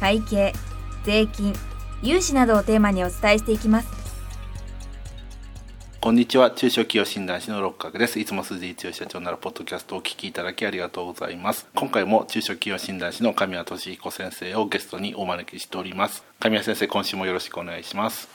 会計税金融資などをテーマにお伝えしていきます。こんにちは。中小企業診断士の六角です。いつも鈴井剛社長ならポッドキャストをお聞きいただきありがとうございます。今回も中小企業診断士の神谷俊彦先生をゲストにお招きしております。神谷先生今週もよろしくお願いします。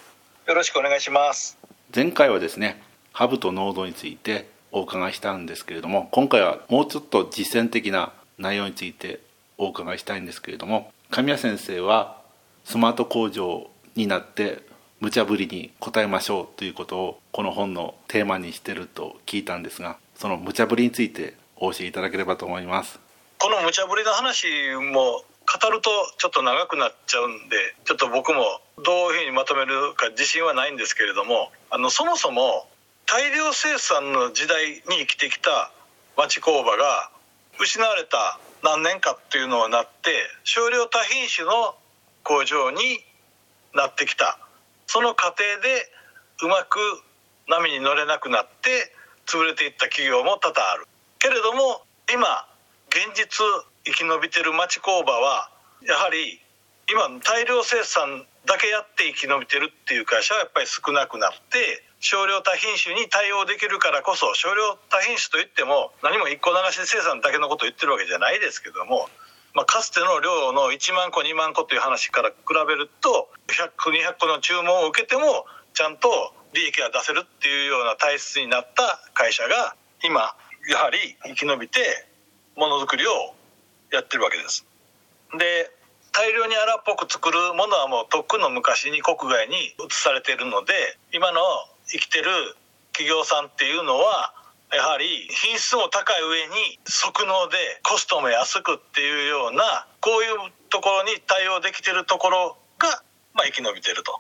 よろしくお願いします。前回はですねハブとノードについてお伺いしたんですけれども今回はもうちょっと実践的な内容についてお伺いしたいんですけれども神谷先生はスマート工場になって無茶ぶりに答えましょうということをこの本のテーマにしてると聞いたんですがその無茶ぶりについてお教えいただければと思います。この無茶ぶりの話も語るとちょっと長くなっちゃうんでちょっと僕もどういうふうにまとめるか自信はないんですけれどもあのそもそも大量生産の時代に生きてきた町工場が失われた何年かっていうのになって少量多品種の工場になってきた。その過程でうまく波に乗れなくなって潰れていった企業も多々ある。けれども今現実生き延びてる町工場はやはり今大量生産だけやって生き延びてるっていう会社はやっぱり少なくなって少量多品種に対応できるからこそ少量多品種といっても何も一個流し生産だけのことを言ってるわけじゃないですけどもまあ、かつての量の1万個2万個という話から比べると100個200個の注文を受けてもちゃんと利益が出せるっていうような体質になった会社が今やはり生き延びてものづくりをやってるわけです。で大量に荒っぽく作るものはもうとっくの昔に国外に移されているので今の生きてる企業さんっていうのはやはり品質も高い上に即納でコストも安くっていうようなこういうところに対応できてるところが、まあ、生き延びてると。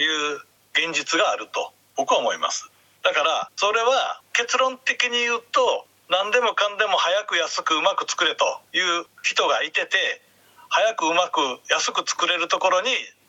いう現実があると僕は思います。だからそれは結論的に言うと何でもかんでも早く安くうまく作れという人がいてて早くうまく安く作れるところに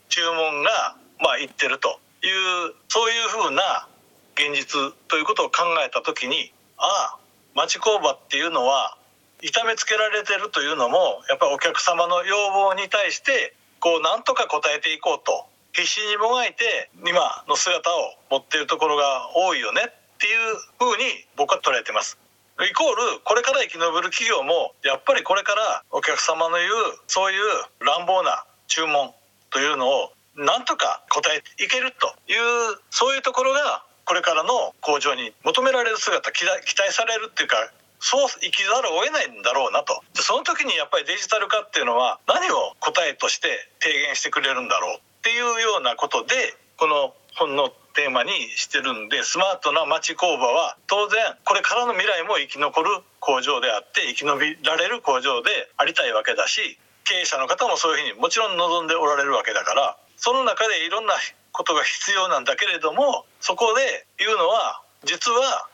注文がまあいってると。いうそういうふうな現実ということを考えた時にああ町工場っていうのは痛めつけられてるというのもやっぱりお客様の要望に対してこうなんとか応えていこうと必死にもがいて今の姿を持っているところが多いよねっていうふうに僕は捉えてます。イコールこれから生き延びる企業もやっぱりこれからお客様の言うそういう乱暴な注文というのをなんとか応えていけるというそういうところがこれからの工場に求められる姿期待されるっていうかそう生きざるを得ないんだろうなと。その時にやっぱりデジタル化っていうのは何を答えとして提言してくれるんだろうっていうようなことでこの本のテーマにしてるんでスマートな町工場は当然これからの未来も生き残る工場であって生き延びられる工場でありたいわけだし経営者の方もそういうふうにもちろん望んでおられるわけだからその中でいろんなことが必要なんだけれどもそこで言うのは実は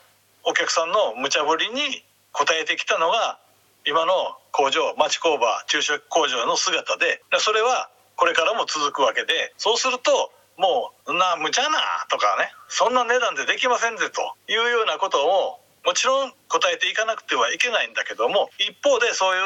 お客さんの無茶ぶりに応えてきたのが今の工場町工場中小工場の姿でそれはこれからも続くわけでそうするともうな無茶なとかねそんな値段でできませんぜというようなことをもちろん答えていかなくてはいけないんだけども一方でそういう、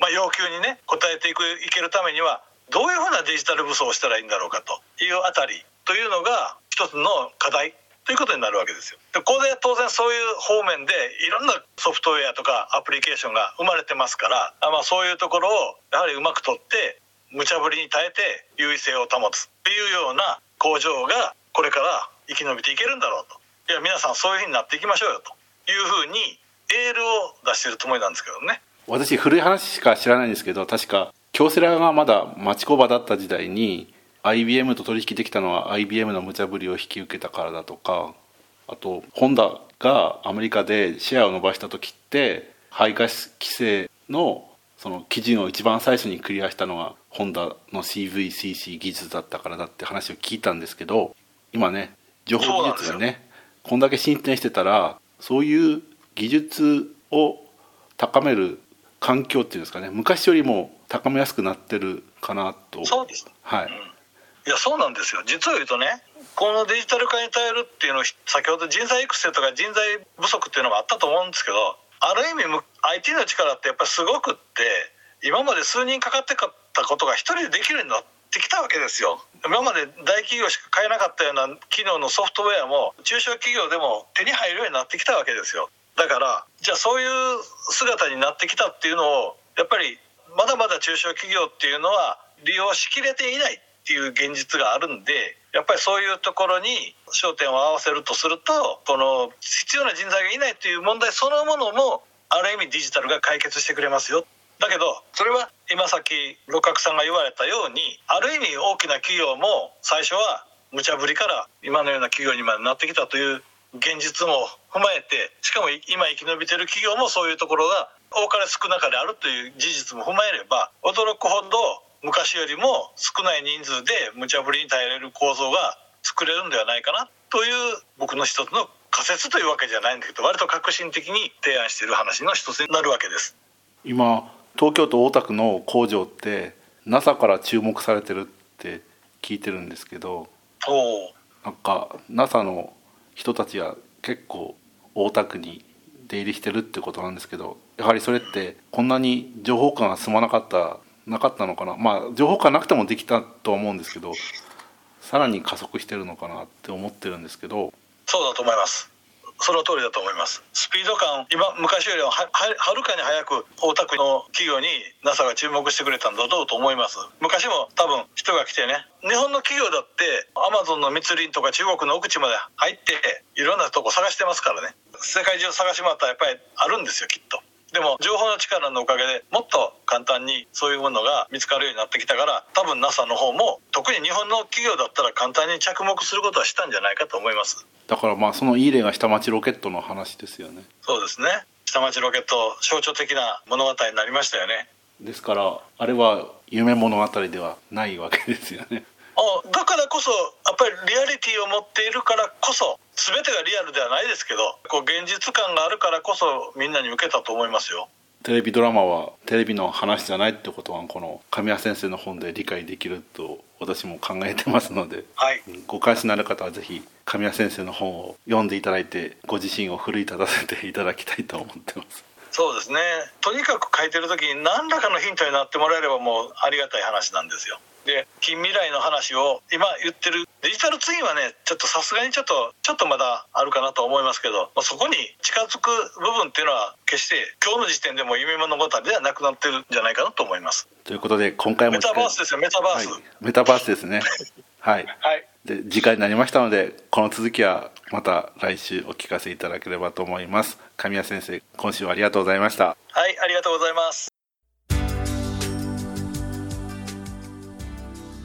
まあ、要求にね応えていくいけるためにはどういうふうなデジタル武装をしたらいいんだろうかというあたりというのが一つの課題ということになるわけですよ。でここで当然そういう方面でいろんなソフトウェアとかアプリケーションが生まれてますから、まあ、そういうところをやはりうまく取って無茶ぶりに耐えて優位性を保つっていうような工場がこれから生き延びていけるんだろうといや皆さんそういうふうになっていきましょうよというふうにエールを出してるつもりなんですけどね私古い話しか知らないんですけど確か京セラがまだ町工場だった時代に IBM と取引できたのは IBM の無茶ぶりを引き受けたからだとかあとホンダがアメリカでシェアを伸ばした時って排ガス規制のその基準を一番最初にクリアしたのはホンダの CVCC 技術だったからだって話を聞いたんですけど今ね情報技術がねこんだけ進展してたらそういう技術を高める環境っていうんですかね昔よりも高めやすくなってるかなと。そうですはい、うん。いやそうなんですよ。実を言うとねこのデジタル化に頼るっていうのを先ほど人材育成とか人材不足っていうのもあったと思うんですけどある意味む IT の力ってやっぱりすごくって今まで数人かかってかったことが一人でできるようになってきたわけですよ。今まで大企業しか買えなかったような機能のソフトウェアも中小企業でも手に入るようになってきたわけですよだからじゃあそういう姿になってきたっていうのをやっぱりまだまだ中小企業っていうのは利用しきれていないっていう現実があるんでやっぱりそういうところに焦点を合わせるとするとこの必要な人材がいないという問題そのものもある意味デジタルが解決してくれますよ。だけどそれは今さっき六角さんが言われたようにある意味大きな企業も最初は無茶ぶりから今のような企業にまでなってきたという現実も踏まえてしかも今生き延びてる企業もそういうところが多かれ少なかれあるという事実も踏まえれば驚くほど昔よりも少ない人数で無茶ぶりに耐えれる構造が作れるんではないかなという僕の一つの仮説というわけじゃないんだけど割と革新的に提案している話の一つになるわけです。今東京都大田区の工場って NASA から注目されてるって聞いてるんですけどなんか NASA の人たちが結構大田区に出入りしてるってことなんですけどやはりそれってこんなに情報化が進まなかったなかったのかな？まあ情報化なくてもできたとは思うんですけどさらに加速してるのかなって思ってるんですけど。そうだと思います。その通りだと思います。スピード感今昔よりはははるかに早く大田区の企業に NASA が注目してくれたんだろうと思います。昔も多分人が来てね日本の企業だってアマゾンの密林とか中国の奥地まで入っていろんなとこ探してますからね。世界中探し回ったらやっぱりあるんですよきっと。でも情報の力のおかげでもっと簡単にそういうものが見つかるようになってきたから多分 NASA の方も特に日本の企業だったら簡単に着目することはしたんじゃないかと思います。だからまあそのいい例が下町ロケットの話ですよね。そうですね。下町ロケット象徴的な物語になりましたよね。ですからあれは夢物語ではないわけですよね。あだからこそやっぱりリアリティを持っているからこそ全てがリアルではないですけどこう現実感があるからこそみんなに受けたと思いますよテレビドラマはテレビの話じゃないってことはこの神谷先生の本で理解できると私も考えてますのではい。ご関心のある方はぜひ神谷先生の本を読んでいただいてご自身を奮い立たせていただきたいと思ってます。そうですね。とにかく書いてる時に何らかのヒントになってもらえればもうありがたい話なんですよで近未来の話を今言ってる。デジタルツインはねちょっとさすがにちょっとちょっとまだあるかなと思いますけど、まあ、そこに近づく部分っていうのは決して今日の時点でも夢物語ではなくなってるんじゃないかなと思います。ということで今回もメタバースですよメタバース。はい、メタバースですね。はい。はい。で時間になりましたのでこの続きはまた来週お聞かせいただければと思います。神谷先生今週はありがとうございました。はいありがとうございます